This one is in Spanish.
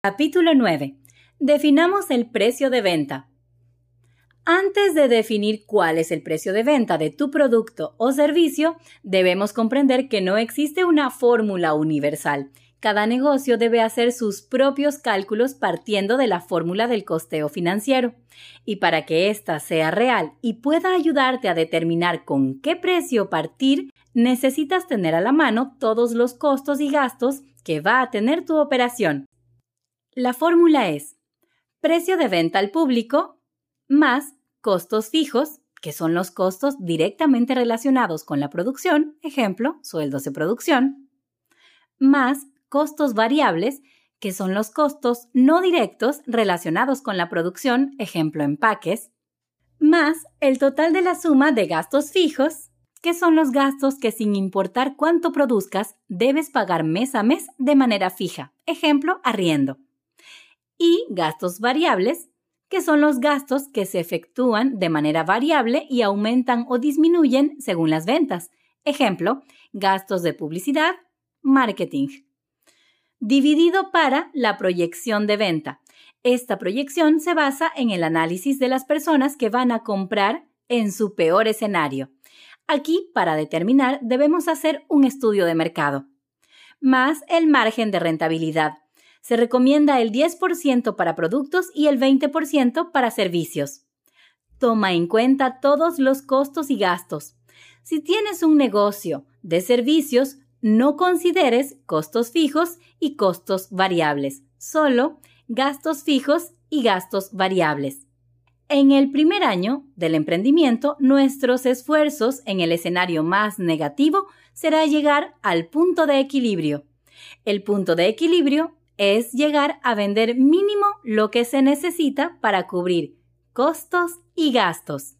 Capítulo 9. Definamos el precio de venta. Antes de definir cuál es el precio de venta de tu producto o servicio, debemos comprender que no existe una fórmula universal. Cada negocio debe hacer sus propios cálculos partiendo de la fórmula del costeo financiero. Y para que ésta sea real y pueda ayudarte a determinar con qué precio partir, necesitas tener a la mano todos los costos y gastos que va a tener tu operación. La fórmula es precio de venta al público más costos fijos, que son los costos directamente relacionados con la producción, ejemplo, sueldos de producción, más costos variables, que son los costos no directos relacionados con la producción, ejemplo, empaques, más el total de la suma de gastos fijos, que son los gastos que sin importar cuánto produzcas, debes pagar mes a mes de manera fija, ejemplo, arriendo, y gastos variables, que son los gastos que se efectúan de manera variable y aumentan o disminuyen según las ventas. Ejemplo, gastos de publicidad, marketing. Dividido para la proyección de venta. Esta proyección se basa en el análisis de las personas que van a comprar en su peor escenario. Aquí, para determinar, debemos hacer un estudio de mercado, más el margen de rentabilidad, se recomienda el 10% para productos y el 20% para servicios. Toma en cuenta todos los costos y gastos. Si tienes un negocio de servicios, no consideres costos fijos y costos variables, solo gastos fijos y gastos variables. En el primer año del emprendimiento, nuestros esfuerzos en el escenario más negativo será llegar al punto de equilibrio. El punto de equilibrio es llegar a vender mínimo lo que se necesita para cubrir costos y gastos.